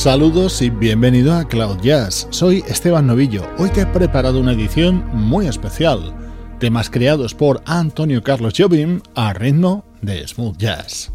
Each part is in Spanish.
Saludos y bienvenido a Cloud Jazz. Soy Esteban Novillo. Hoy te he preparado una edición muy especial. Temas creados por Antonio Carlos Jobim a ritmo de smooth jazz.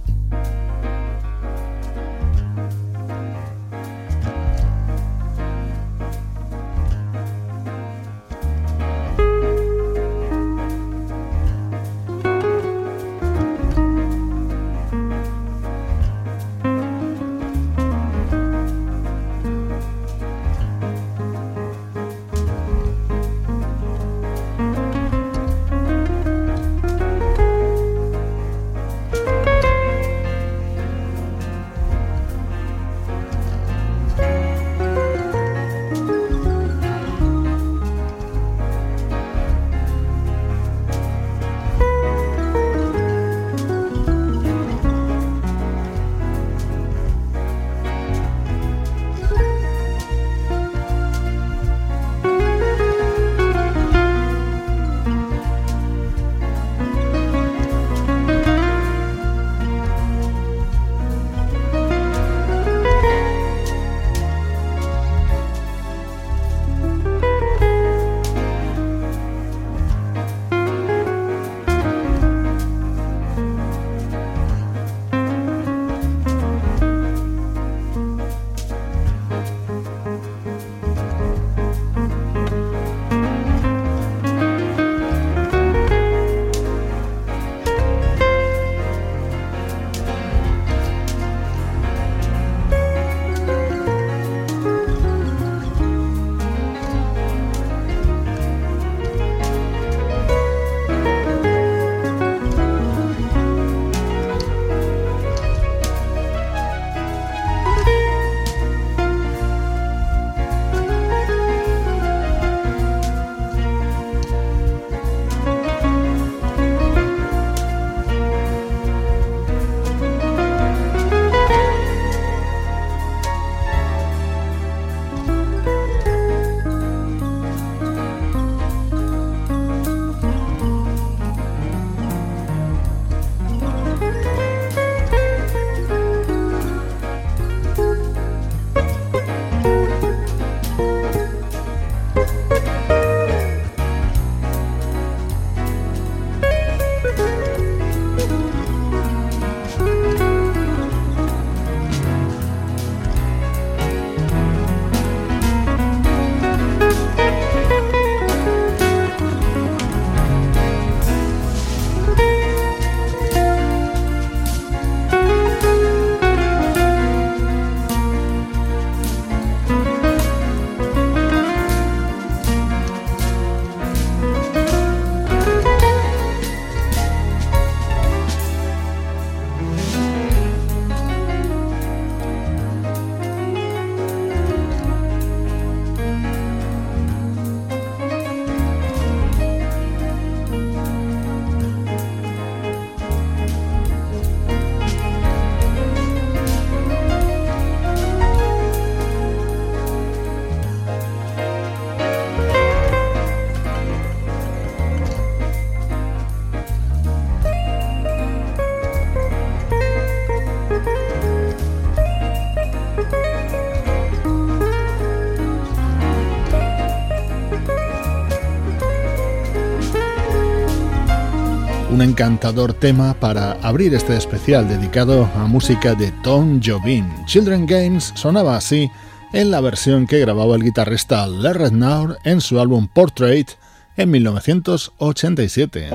Encantador tema para abrir este especial dedicado a música de Tom Jobim. Children Games sonaba así en la versión que grababa el guitarrista Larry Naur en su álbum Portrait en 1987.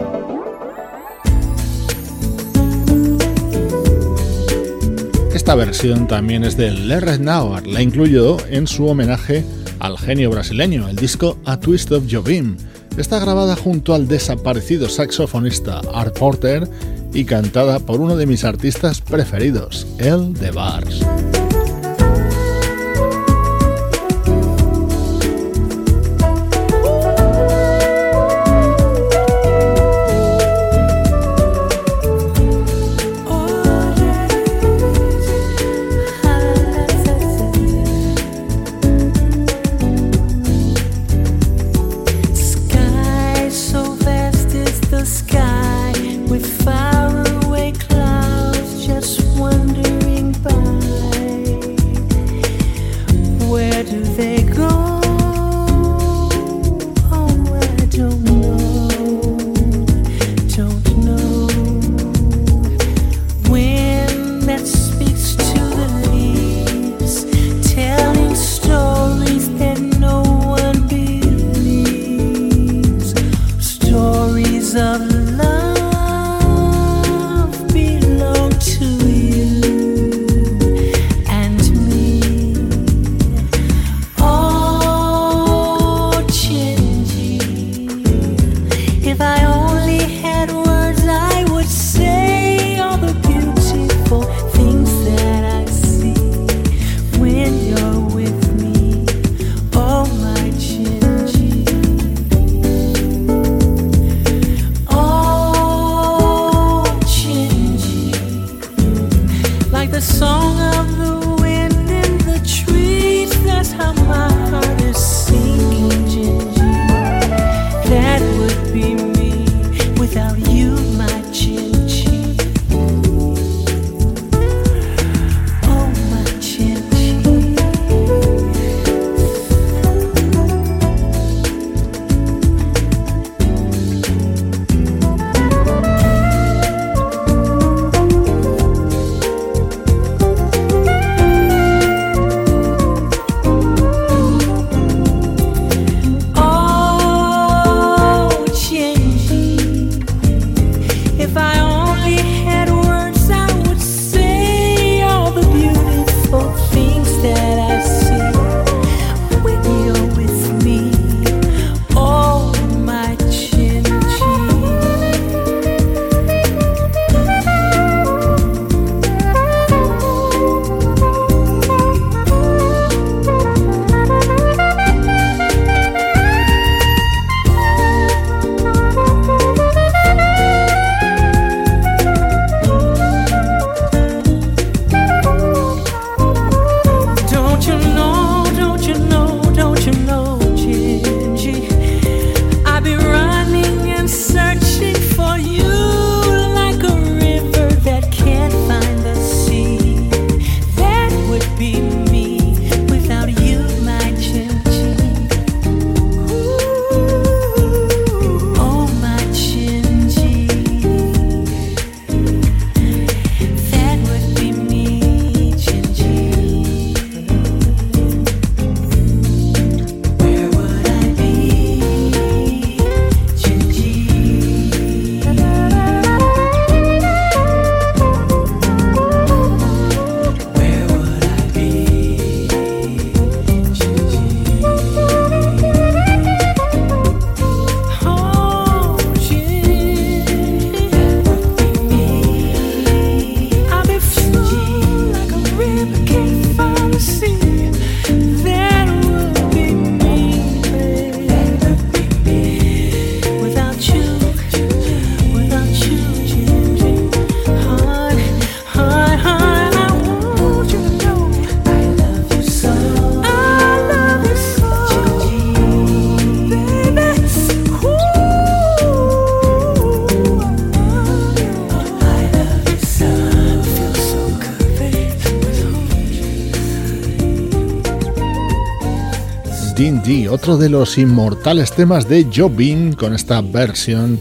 Esta versión también es de Larry Naur, la incluyó en su homenaje al genio brasileño, el disco A Twist of Jobim está grabada junto al desaparecido saxofonista Art Porter y cantada por uno de mis artistas preferidos, El de Bars. Otro de los inmortales temas de Jobin con esta versión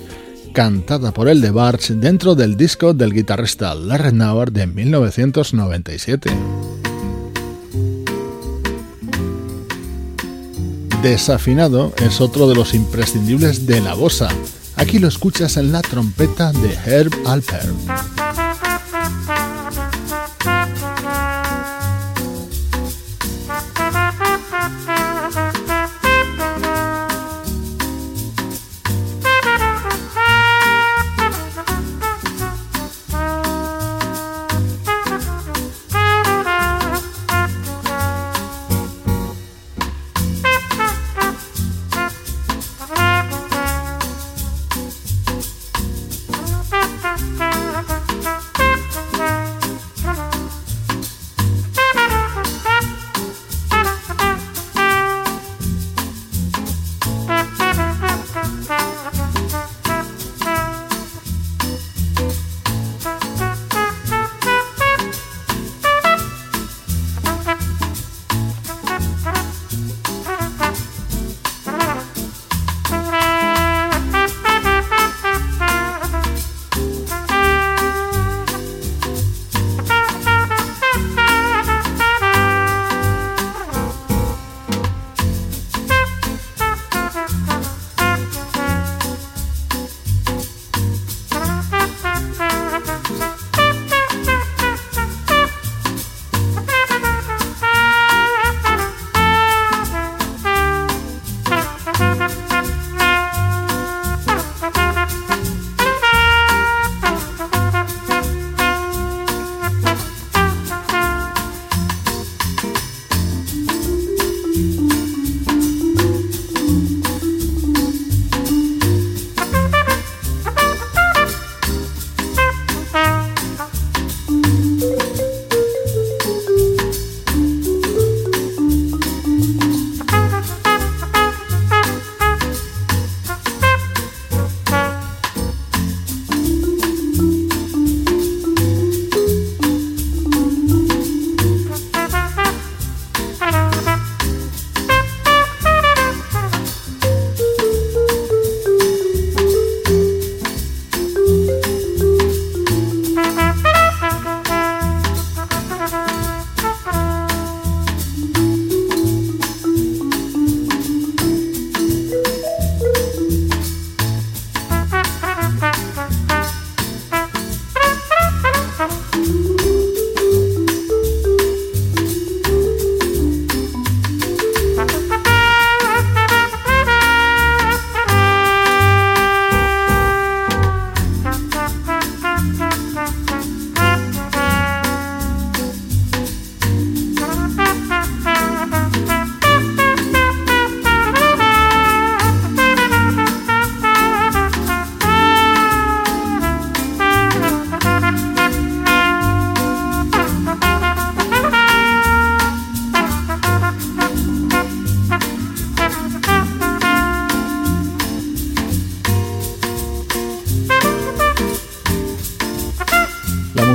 cantada por el de Barch dentro del disco del guitarrista Larry Nauer de 1997. Desafinado es otro de los imprescindibles de la bossa. Aquí lo escuchas en la trompeta de Herb Alpert.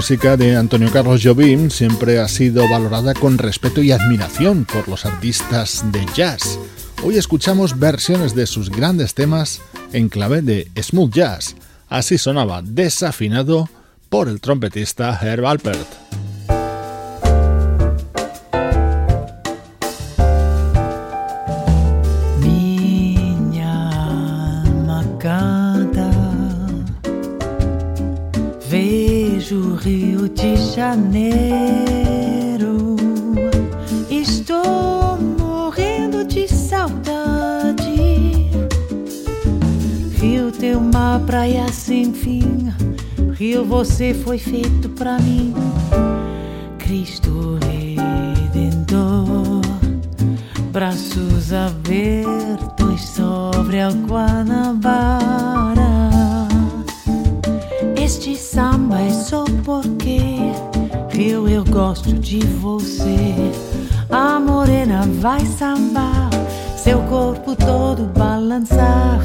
Música de Antonio Carlos Jobim siempre ha sido valorada con respeto y admiración por los artistas de jazz. Hoy escuchamos versiones de sus grandes temas en clave de smooth jazz. Así sonaba desafinado por el trompetista Herb Alpert. Janeiro. Estou morrendo de saudade. Rio tem uma praia sem fim. Rio, você foi feito pra mim. Cristo Redentor, braços abertos sobre a Guanabara. De você. A morena vai sambar, seu corpo todo balançar.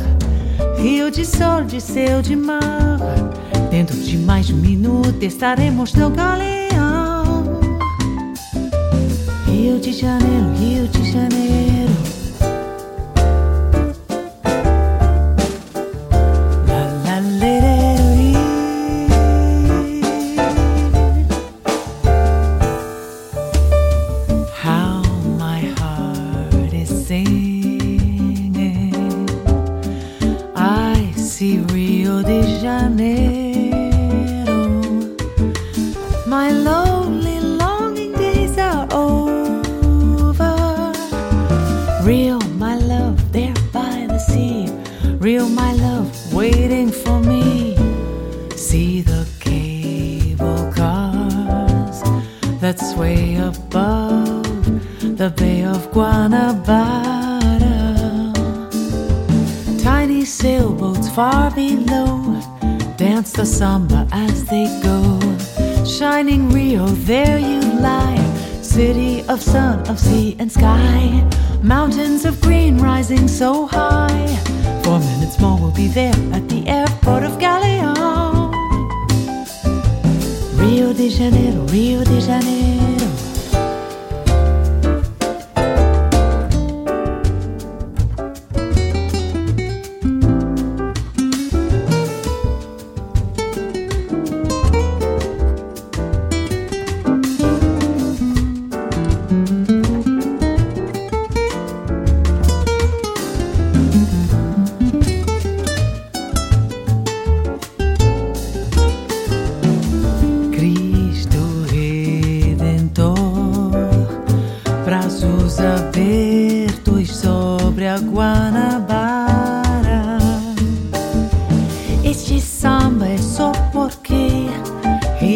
Rio de sol, de céu, de mar. Dentro de mais um minuto estaremos no galeão. Rio de Janeiro, Rio de Janeiro.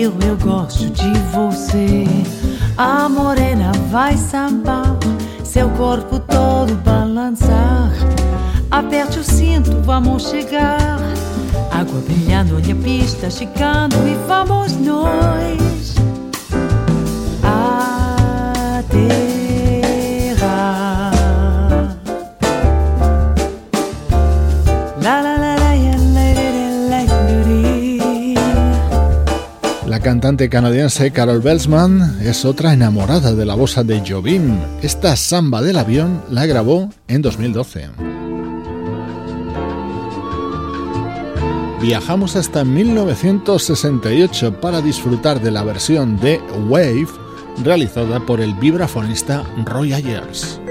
eu, eu gosto de você. A morena vai sambar, seu corpo todo balançar. Aperte o cinto, vamos chegar. Água brilhando, olha a pista, chegando e vamos nós. Cantante canadiense Carol Belsman es otra enamorada de la bossa de Jobim. Esta samba del avión la grabó en 2012. viajamos hasta 1968 para disfrutar de la versión de Wave realizada por el vibrafonista Roy Ayers.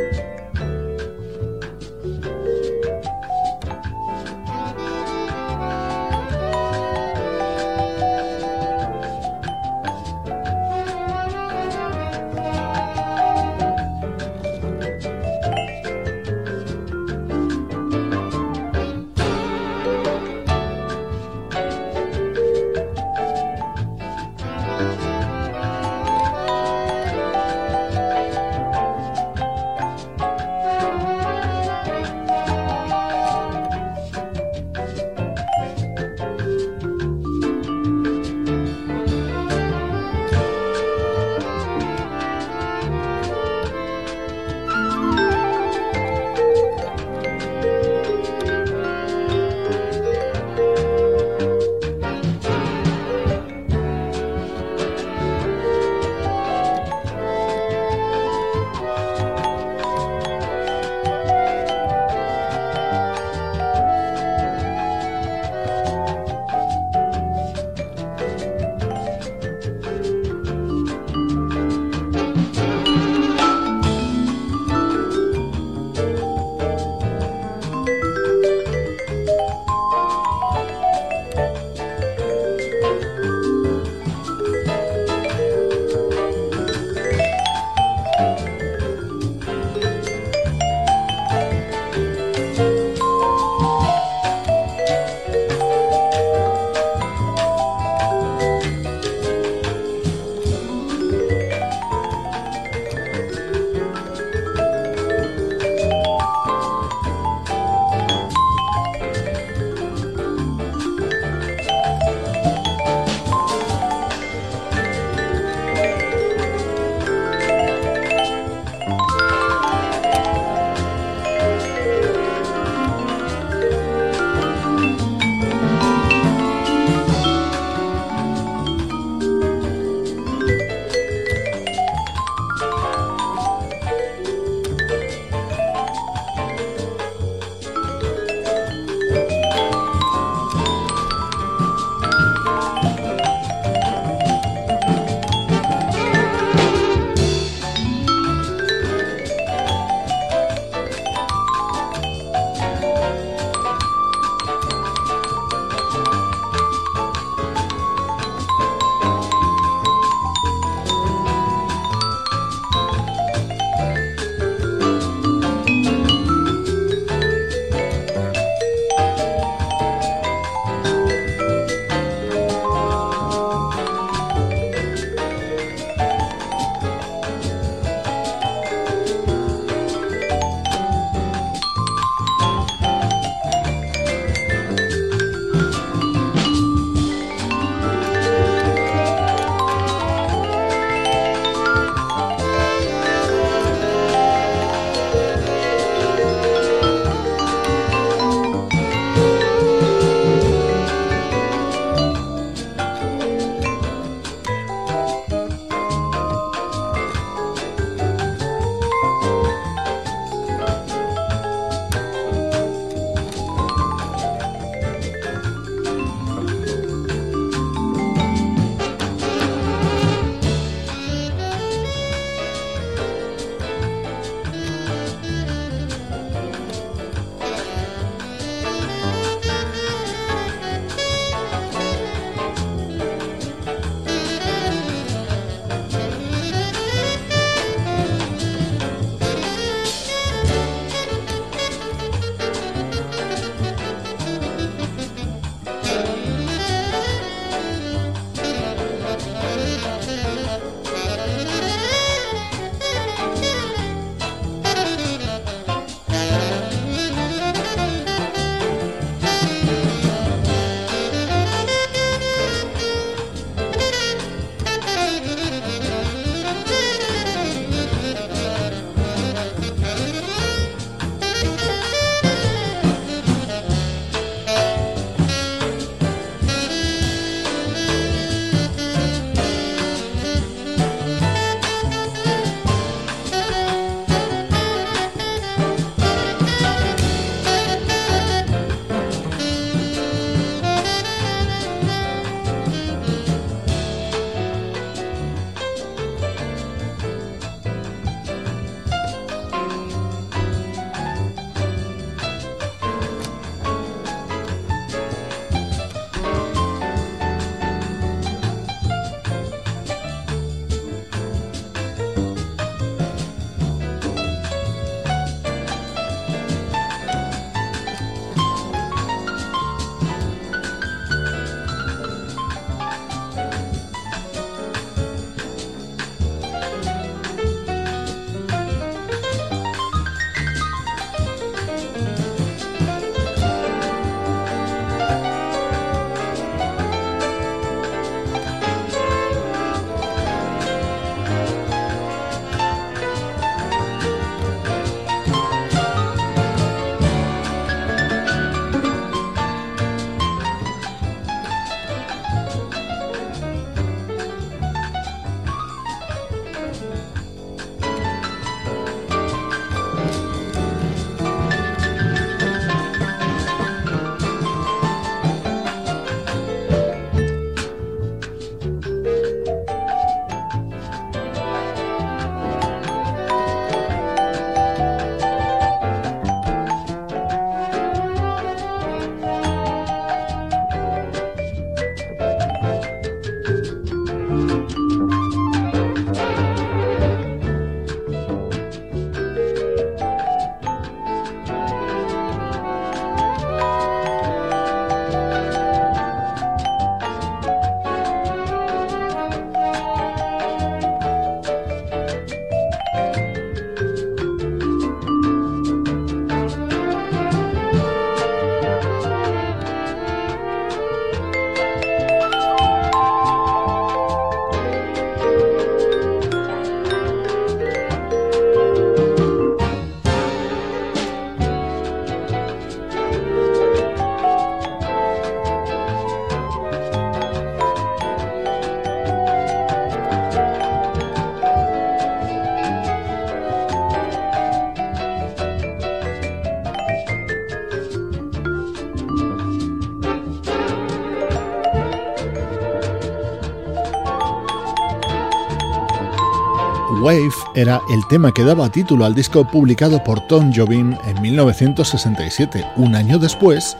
Era el tema que daba título al disco publicado por Tom Jobim en 1967. Un año después,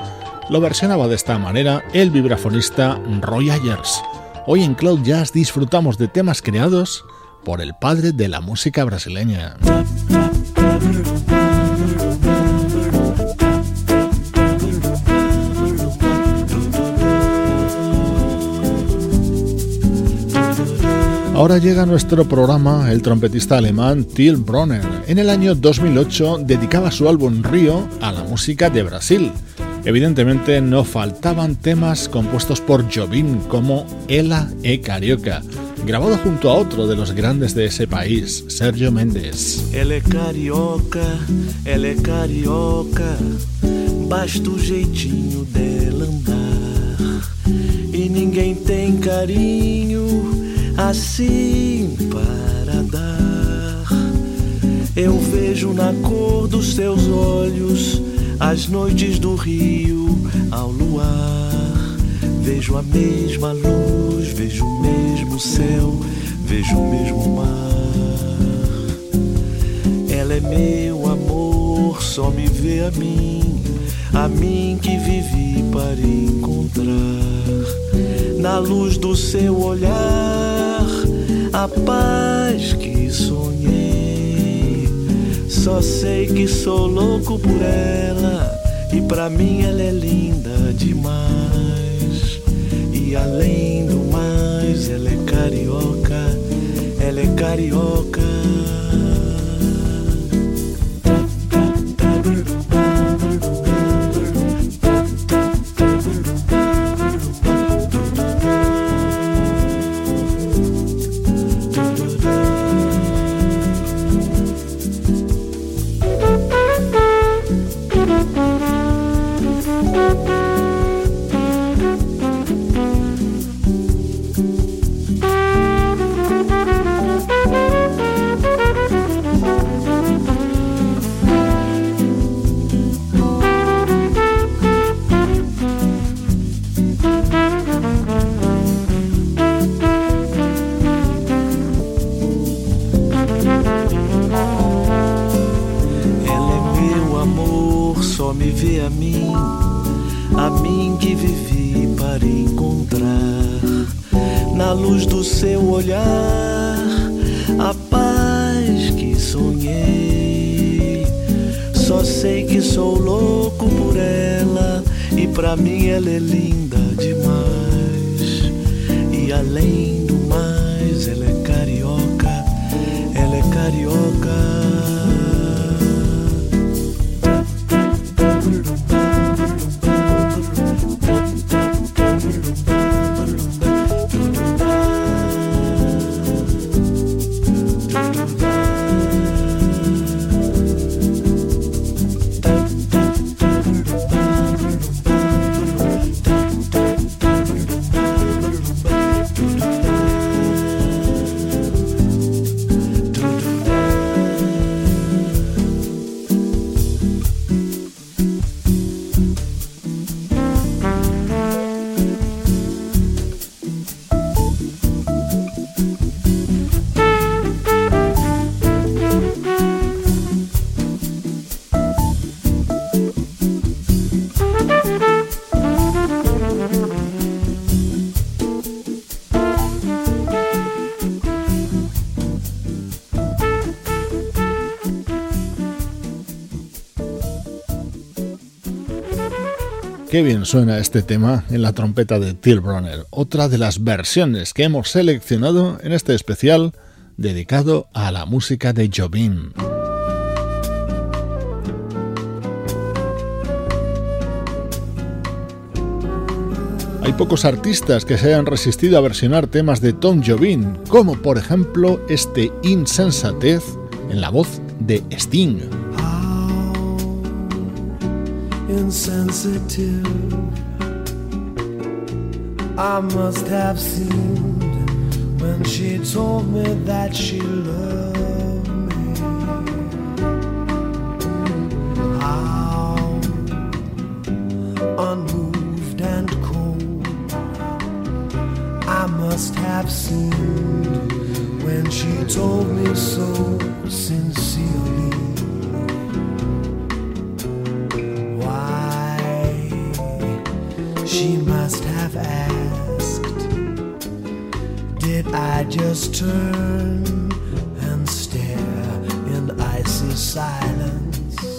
lo versionaba de esta manera el vibrafonista Roy Ayers. Hoy en Cloud Jazz disfrutamos de temas creados por el padre de la música brasileña. Ahora llega a nuestro programa el trompetista alemán Till Bronner. En el año 2008 dedicaba su álbum Río a la música de Brasil. Evidentemente no faltaban temas compuestos por Jobim como Ela e Carioca, grabado junto a otro de los grandes de ese país, Sergio Méndez. Ela é carioca, ela é carioca, basta o jeitinho dela andar. E ninguém tem carinho assim para dar. Eu vejo na cor dos seus olhos as noites do rio ao luar. Vejo a mesma luz, vejo o mesmo céu, vejo o mesmo mar. Ela é meu amor, só me vê a mim, a mim que vivi para encontrar. Na luz do seu olhar, a paz que sonhei. Só sei que sou louco por ela e pra mim ela é linda demais. E além do mais, ela é carioca, ela é carioca. sei que sou louco por ela e pra mim ela é linda demais. E além Qué bien suena este tema en la trompeta de Till Bronner, otra de las versiones que hemos seleccionado en este especial dedicado a la música de Jobim. Hay pocos artistas que se hayan resistido a versionar temas de Tom Jobim, como por ejemplo este Insensatez en la voz de Sting. Insensitive. I must have seemed when she told me that she loved me. How unmoved and cold I must have seemed when she told me so sincerely. I just turn and stare in icy silence?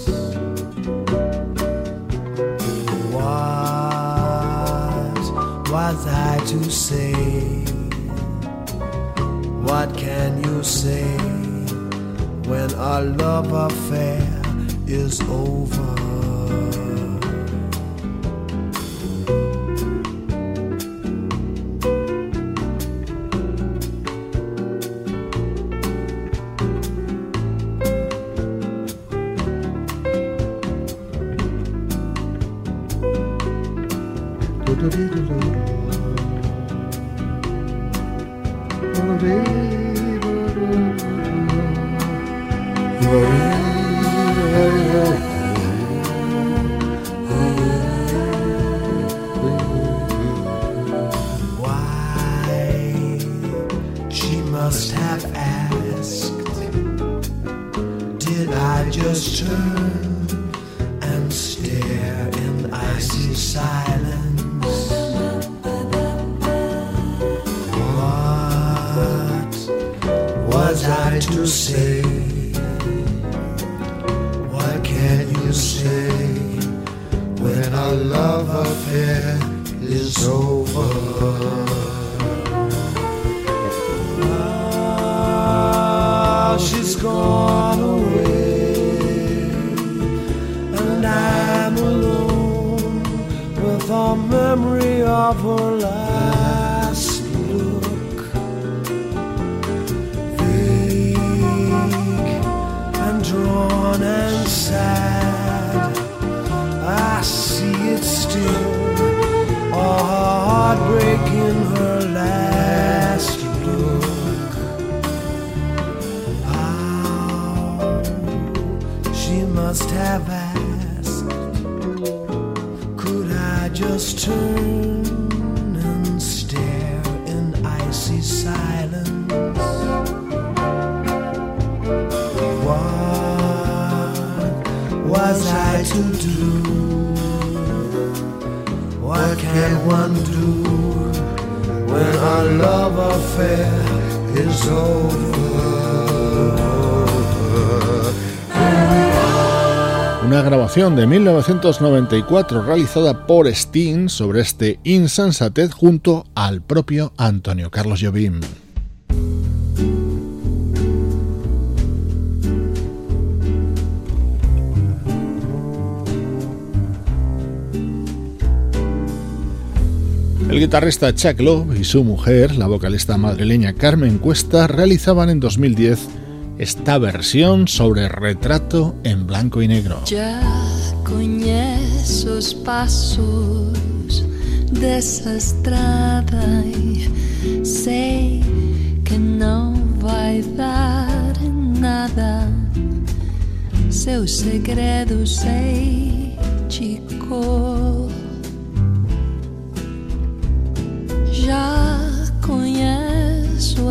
What was I to say? What can you say when our love affair is over? our love affair is over. Now she's gone away, and I'm alone with a memory of her life. heartbreak in her last look. How she must have asked, could I just turn and stare in icy silence? What was I to do? What can one do? Una grabación de 1994 realizada por Sting sobre este insensatez junto al propio Antonio Carlos Jobim. El guitarrista Chuck Love y su mujer, la vocalista madrileña Carmen Cuesta, realizaban en 2010 esta versión sobre retrato en blanco y negro. Ya conheço os passos dessa estrada e sei que não vai dar em nada.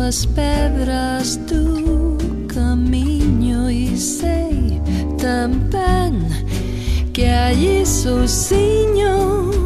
As pedras do caminho e sei também que aí sozinho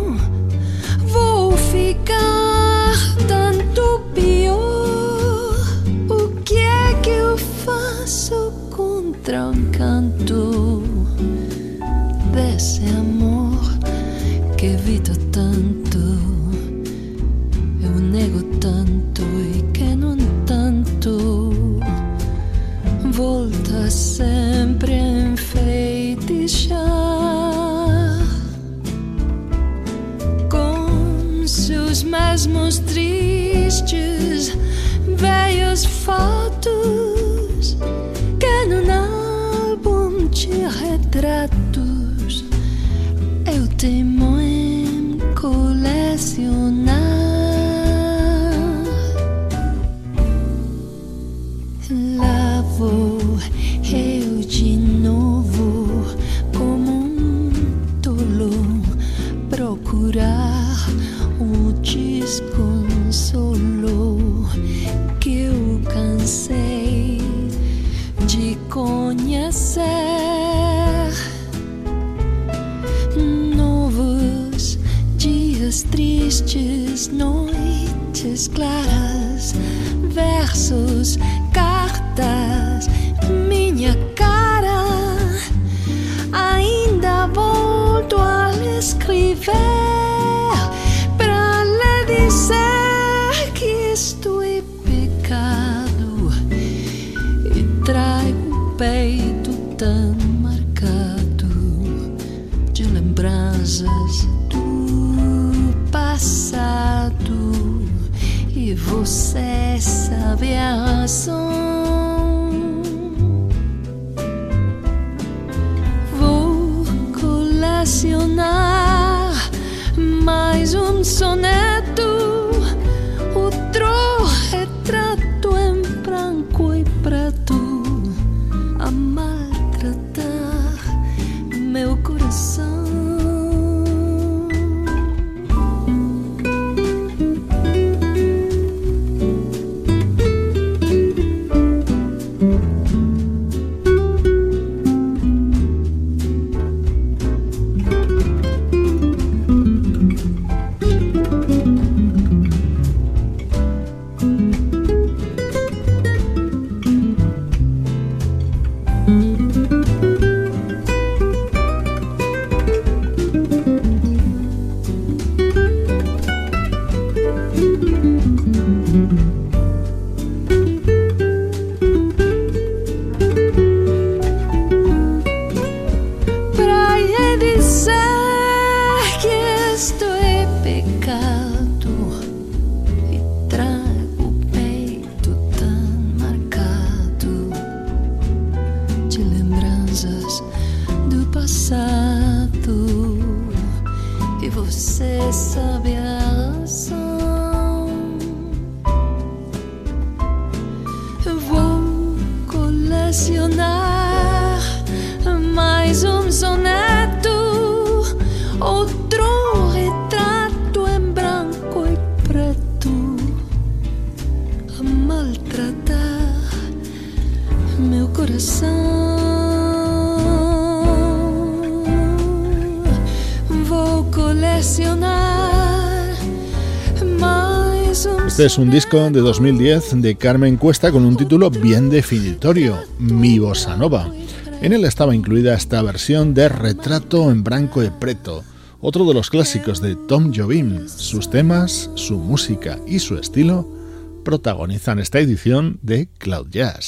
se sabe Este es un disco de 2010 de Carmen Cuesta con un título bien definitorio, Mi Bossa Nova. En él estaba incluida esta versión de Retrato en Branco de Preto, otro de los clásicos de Tom Jobim. Sus temas, su música y su estilo protagonizan esta edición de Cloud Jazz.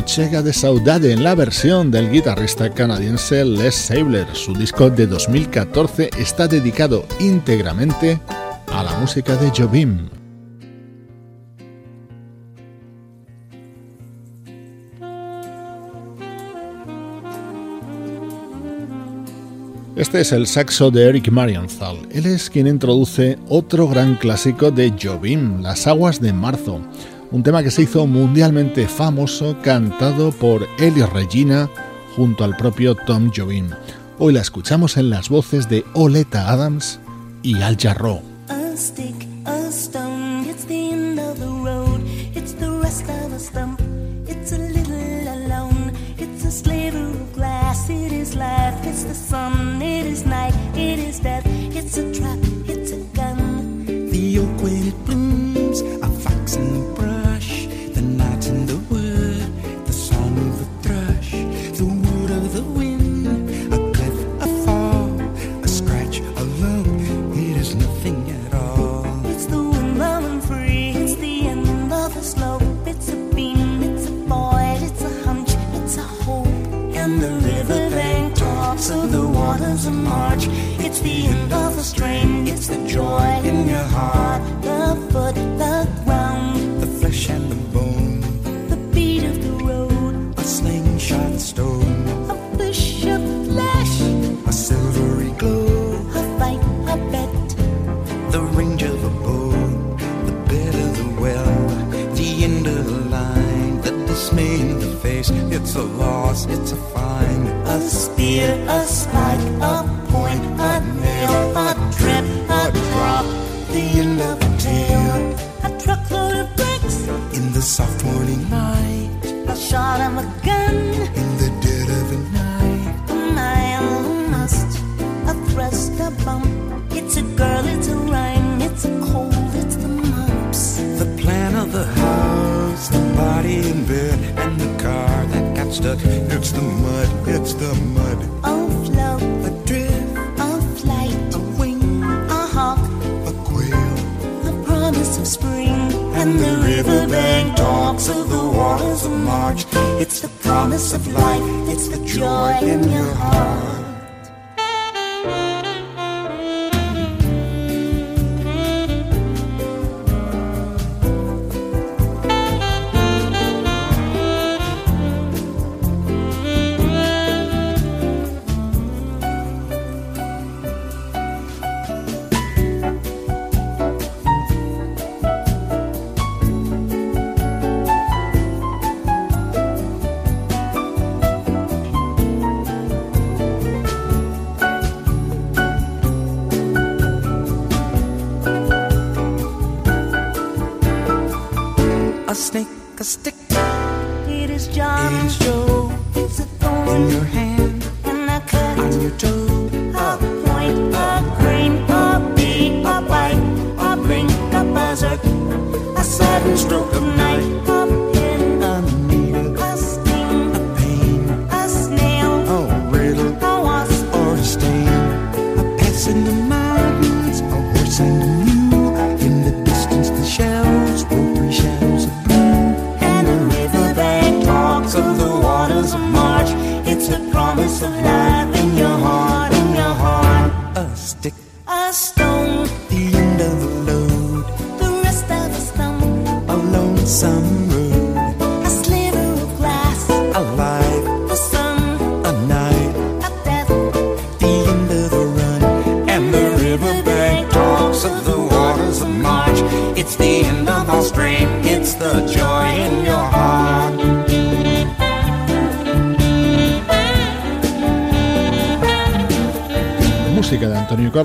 Chega de Saudade en la versión del guitarrista canadiense Les Sabler. Su disco de 2014 está dedicado íntegramente a la música de Jobim. Este es el saxo de Eric Marienthal. Él es quien introduce otro gran clásico de Jobim, Las aguas de marzo un tema que se hizo mundialmente famoso cantado por Elis Regina junto al propio Tom Jobim. Hoy la escuchamos en las voces de Oleta Adams y Al Jarreau.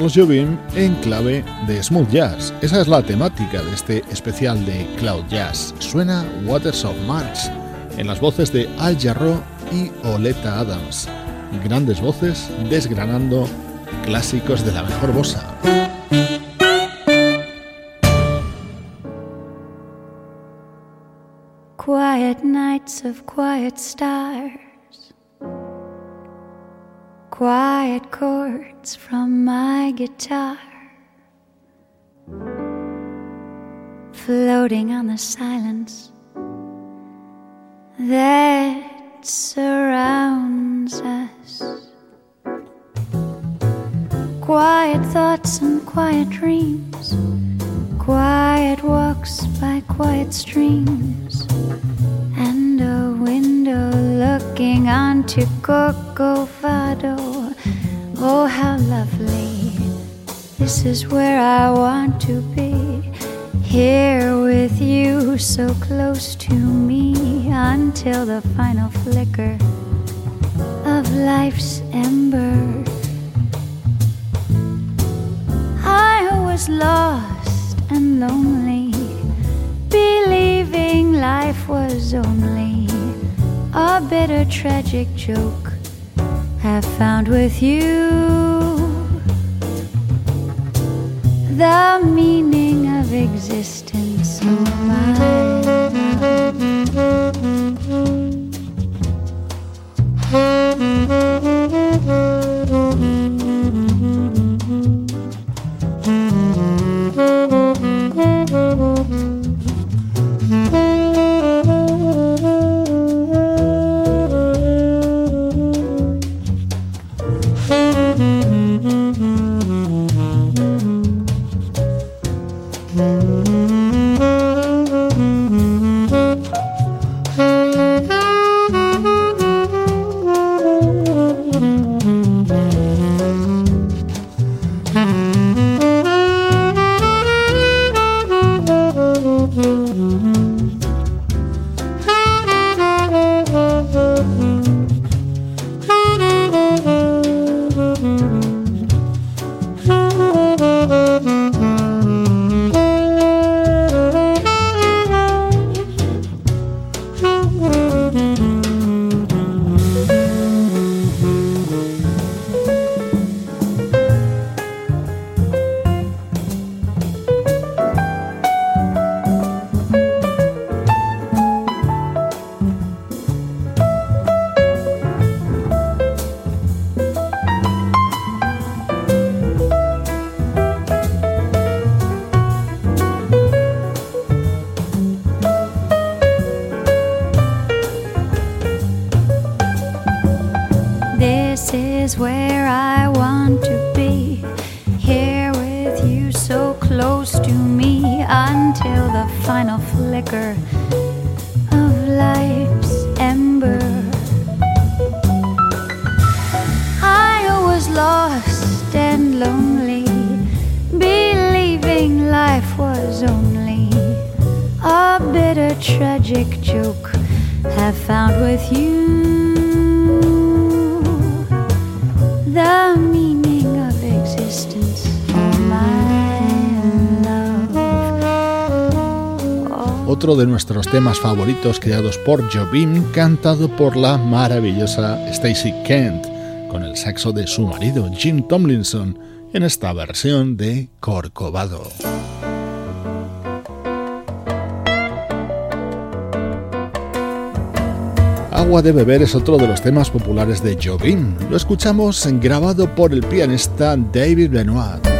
Carlos en clave de smooth jazz. Esa es la temática de este especial de Cloud Jazz. Suena Waters of March en las voces de Al Jarro y Oleta Adams. Grandes voces desgranando clásicos de la mejor bosa. Quiet nights of quiet stars. quiet chords from my guitar floating on the silence that surrounds us. Quiet thoughts and quiet dreams, quiet walks by quiet streams, and oh looking onto Corcovado. Oh, how lovely! This is where I want to be. Here with you, so close to me, until the final flicker of life's ember. I was lost and lonely, believing life was only a bitter, tragic joke. Have found with you the meaning of existence. Oh de temas favoritos creados por Jobim, cantado por la maravillosa Stacy Kent, con el saxo de su marido Jim Tomlinson, en esta versión de Corcovado. Agua de beber es otro de los temas populares de Jobim. Lo escuchamos grabado por el pianista David Benoit.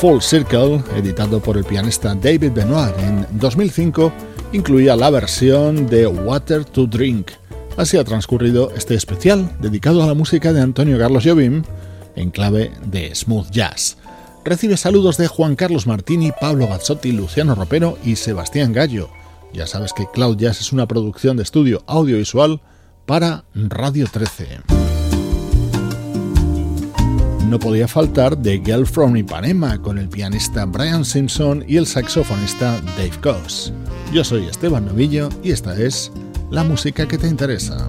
Full Circle, editado por el pianista David Benoit en 2005, incluía la versión de Water to Drink. Así ha transcurrido este especial dedicado a la música de Antonio Carlos Jobim en clave de smooth jazz. Recibe saludos de Juan Carlos Martini, Pablo Gazzotti, Luciano Ropero y Sebastián Gallo. Ya sabes que Cloud Jazz es una producción de estudio audiovisual para Radio 13. No podía faltar The Girl from Ipanema con el pianista Brian Simpson y el saxofonista Dave Coase. Yo soy Esteban Novillo y esta es la música que te interesa.